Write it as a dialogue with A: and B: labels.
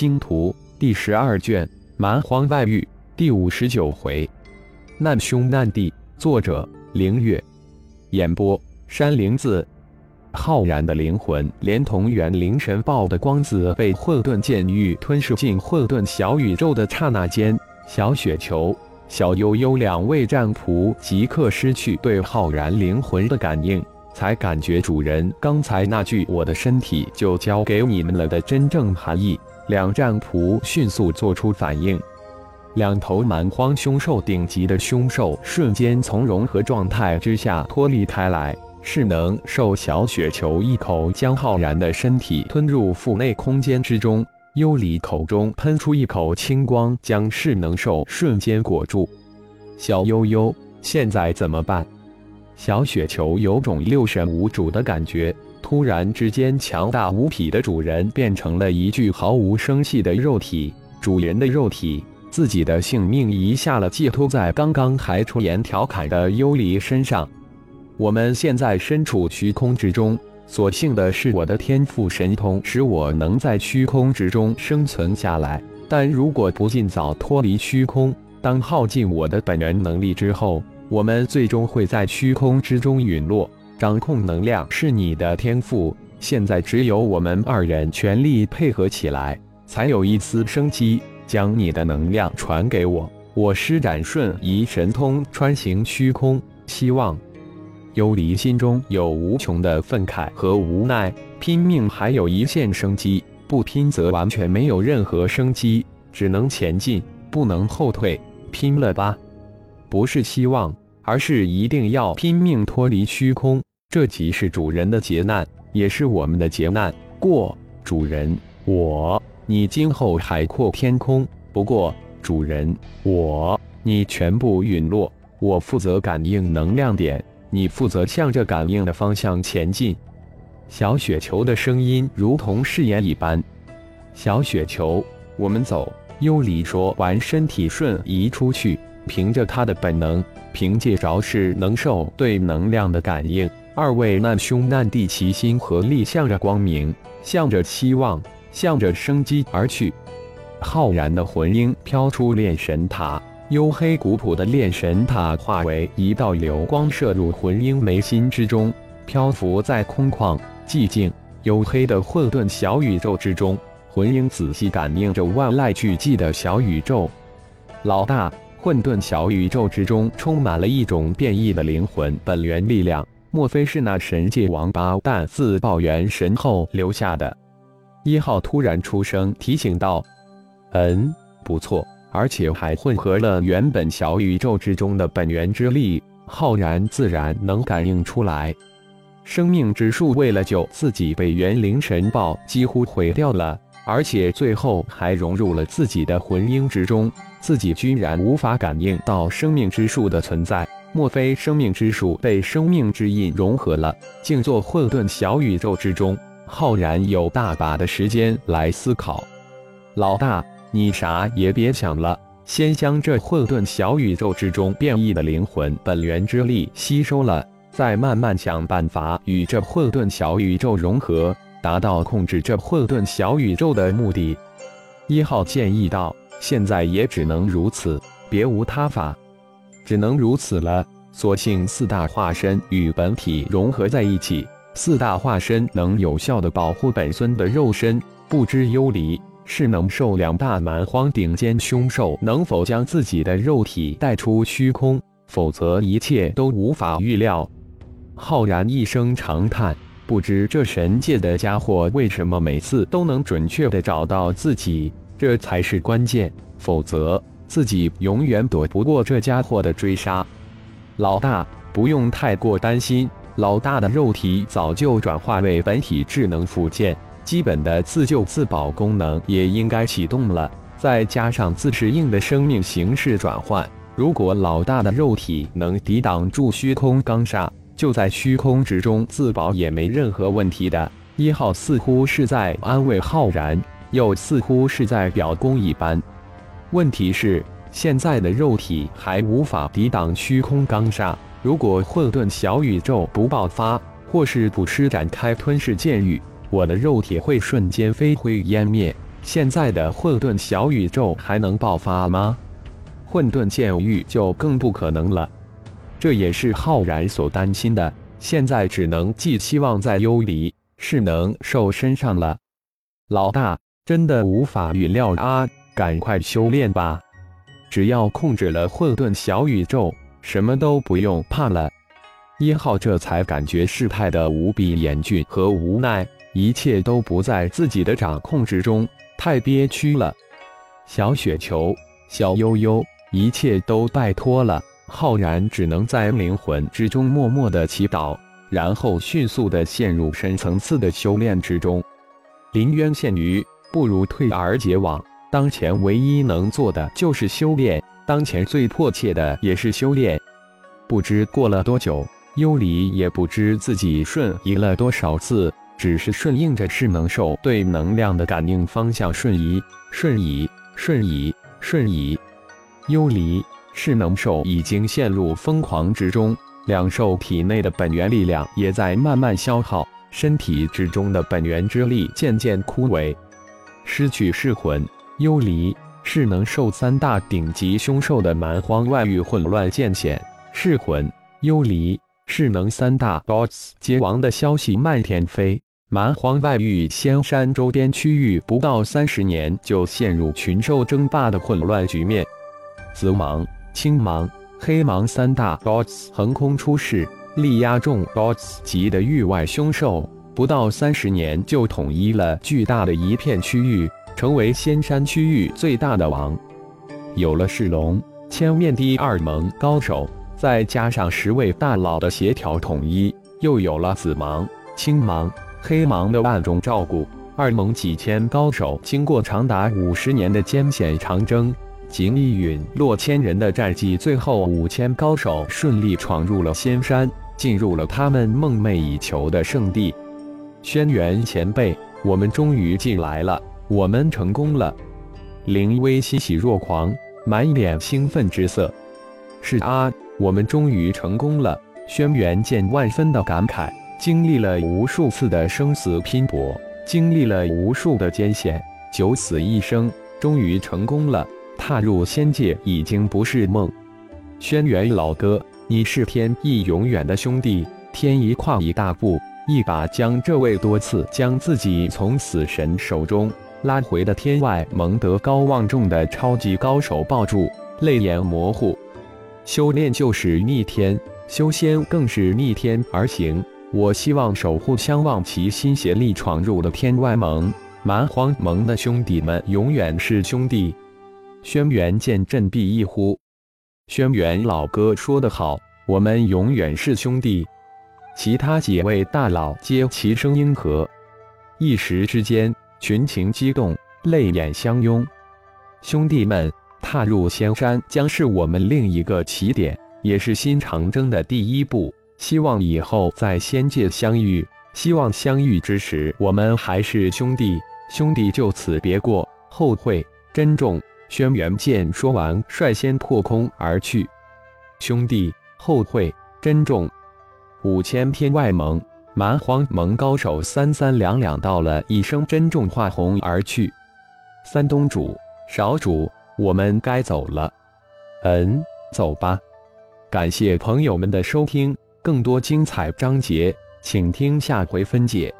A: 星图》第十二卷《蛮荒外域》第五十九回，难兄难弟。作者：凌月。演播：山灵子。浩然的灵魂连同元灵神爆的光子被混沌剑域吞噬进混沌小宇宙的刹那间，小雪球、小悠悠两位战仆即刻失去对浩然灵魂的感应。才感觉主人刚才那句“我的身体就交给你们了”的真正含义。两战仆迅速做出反应，两头蛮荒凶兽顶级的凶兽瞬间从融合状态之下脱离开来。势能兽小雪球一口将浩然的身体吞入腹内空间之中，幽离口中喷出一口青光，将势能兽瞬间裹住。小悠悠，现在怎么办？小雪球有种六神无主的感觉，突然之间，强大无匹的主人变成了一具毫无生气的肉体。主人的肉体，自己的性命一下了寄托在刚刚还出言调侃的幽离身上。我们现在身处虚空之中，所幸的是我的天赋神通使我能在虚空之中生存下来。但如果不尽早脱离虚空，当耗尽我的本源能力之后，我们最终会在虚空之中陨落。掌控能量是你的天赋，现在只有我们二人全力配合起来，才有一丝生机。将你的能量传给我，我施展瞬移神通穿行虚空。希望幽离心中有无穷的愤慨和无奈，拼命还有一线生机，不拼则完全没有任何生机，只能前进，不能后退。拼了吧！不是希望。而是一定要拼命脱离虚空，这即是主人的劫难，也是我们的劫难。过，主人，我，你今后海阔天空。不过，主人，我，你全部陨落。我负责感应能量点，你负责向着感应的方向前进。小雪球的声音如同誓言一般。小雪球，我们走。幽离说完，身体瞬移出去，凭着他的本能。凭借着是能兽对能量的感应，二位难兄难弟齐心合力，向着光明，向着希望，向着生机而去。浩然的魂婴飘出炼神塔，黝黑古朴的炼神塔化为一道流光，射入魂婴眉心之中，漂浮在空旷、寂静、黝黑的混沌小宇宙之中。魂婴仔细感应着万籁俱寂的小宇宙，老大。混沌小宇宙之中充满了一种变异的灵魂本源力量，莫非是那神界王八蛋自爆元神后留下的？一号突然出声提醒道：“嗯，不错，而且还混合了原本小宇宙之中的本源之力。”浩然自然能感应出来，生命之树为了救自己被元灵神爆几乎毁掉了，而且最后还融入了自己的魂婴之中。自己居然无法感应到生命之树的存在，莫非生命之树被生命之印融合了，静坐混沌小宇宙之中？浩然有大把的时间来思考。老大，你啥也别想了，先将这混沌小宇宙之中变异的灵魂本源之力吸收了，再慢慢想办法与这混沌小宇宙融合，达到控制这混沌小宇宙的目的。一号建议道。现在也只能如此，别无他法，只能如此了。所幸四大化身与本体融合在一起，四大化身能有效的保护本尊的肉身。不知幽离是能受两大蛮荒顶尖凶兽能否将自己的肉体带出虚空，否则一切都无法预料。浩然一声长叹，不知这神界的家伙为什么每次都能准确的找到自己。这才是关键，否则自己永远躲不过这家伙的追杀。老大，不用太过担心，老大的肉体早就转化为本体智能附件，基本的自救自保功能也应该启动了。再加上自适应的生命形式转换，如果老大的肉体能抵挡住虚空钢煞，就在虚空之中自保也没任何问题的。一号似乎是在安慰浩然。又似乎是在表功一般。问题是，现在的肉体还无法抵挡虚空钢煞。如果混沌小宇宙不爆发，或是不施展开吞噬剑域，我的肉体会瞬间飞灰烟灭。现在的混沌小宇宙还能爆发吗？混沌剑域就更不可能了。这也是浩然所担心的。现在只能寄希望在幽离是能兽身上了。老大，真的无法预料啊！赶快修炼吧，只要控制了混沌小宇宙，什么都不用怕了。一号这才感觉事态的无比严峻和无奈，一切都不在自己的掌控之中，太憋屈了。小雪球，小悠悠，一切都拜托了。浩然只能在灵魂之中默默的祈祷，然后迅速的陷入深层次的修炼之中。临渊羡鱼，不如退而结网。当前唯一能做的就是修炼，当前最迫切的也是修炼。不知过了多久，幽离也不知自己瞬移了多少次，只是顺应着势能兽对能量的感应方向瞬移、瞬移、瞬移、瞬移。幽离。势能兽已经陷入疯狂之中，两兽体内的本源力量也在慢慢消耗，身体之中的本源之力渐渐枯萎，失去噬魂、幽离、势能兽三大顶级凶兽的蛮荒外域混乱渐显，噬魂、幽离、势能三大 BOSS 皆亡的消息漫天飞，蛮荒外域仙山周边区域不到三十年就陷入群兽争霸的混乱局面，紫芒。青芒、黑芒三大 BOSS 横空出世，力压众 BOSS 级的域外凶兽，不到三十年就统一了巨大的一片区域，成为仙山区域最大的王。有了世龙、千面第二盟高手，再加上十位大佬的协调统一，又有了紫芒、青芒、黑芒的暗中照顾，二盟几千高手经过长达五十年的艰险长征。锦衣陨落千人的战绩，最后五千高手顺利闯入了仙山，进入了他们梦寐以求的圣地。轩辕前辈，我们终于进来了，我们成功了！林威欣喜若狂，满脸兴奋之色。是啊，我们终于成功了！轩辕剑万分的感慨，经历了无数次的生死拼搏，经历了无数的艰险，九死一生，终于成功了。踏入仙界已经不是梦，轩辕老哥，你是天意永远的兄弟。天一跨一大步，一把将这位多次将自己从死神手中拉回的天外蒙德高望重的超级高手抱住，泪眼模糊。修炼就是逆天，修仙更是逆天而行。我希望守护相望齐心协力闯入的天外盟蛮荒盟的兄弟们永远是兄弟。轩辕剑振臂一呼：“轩辕老哥说得好，我们永远是兄弟。”其他几位大佬皆齐声应和。一时之间，群情激动，泪眼相拥。兄弟们，踏入仙山将是我们另一个起点，也是新长征的第一步。希望以后在仙界相遇，希望相遇之时我们还是兄弟。兄弟就此别过，后会珍重。轩辕剑说完，率先破空而去。兄弟，后会珍重。五千篇外蒙蛮荒盟高手三三两两到了一声珍重化，红而去。三东主、少主，我们该走了。嗯，走吧。感谢朋友们的收听，更多精彩章节，请听下回分解。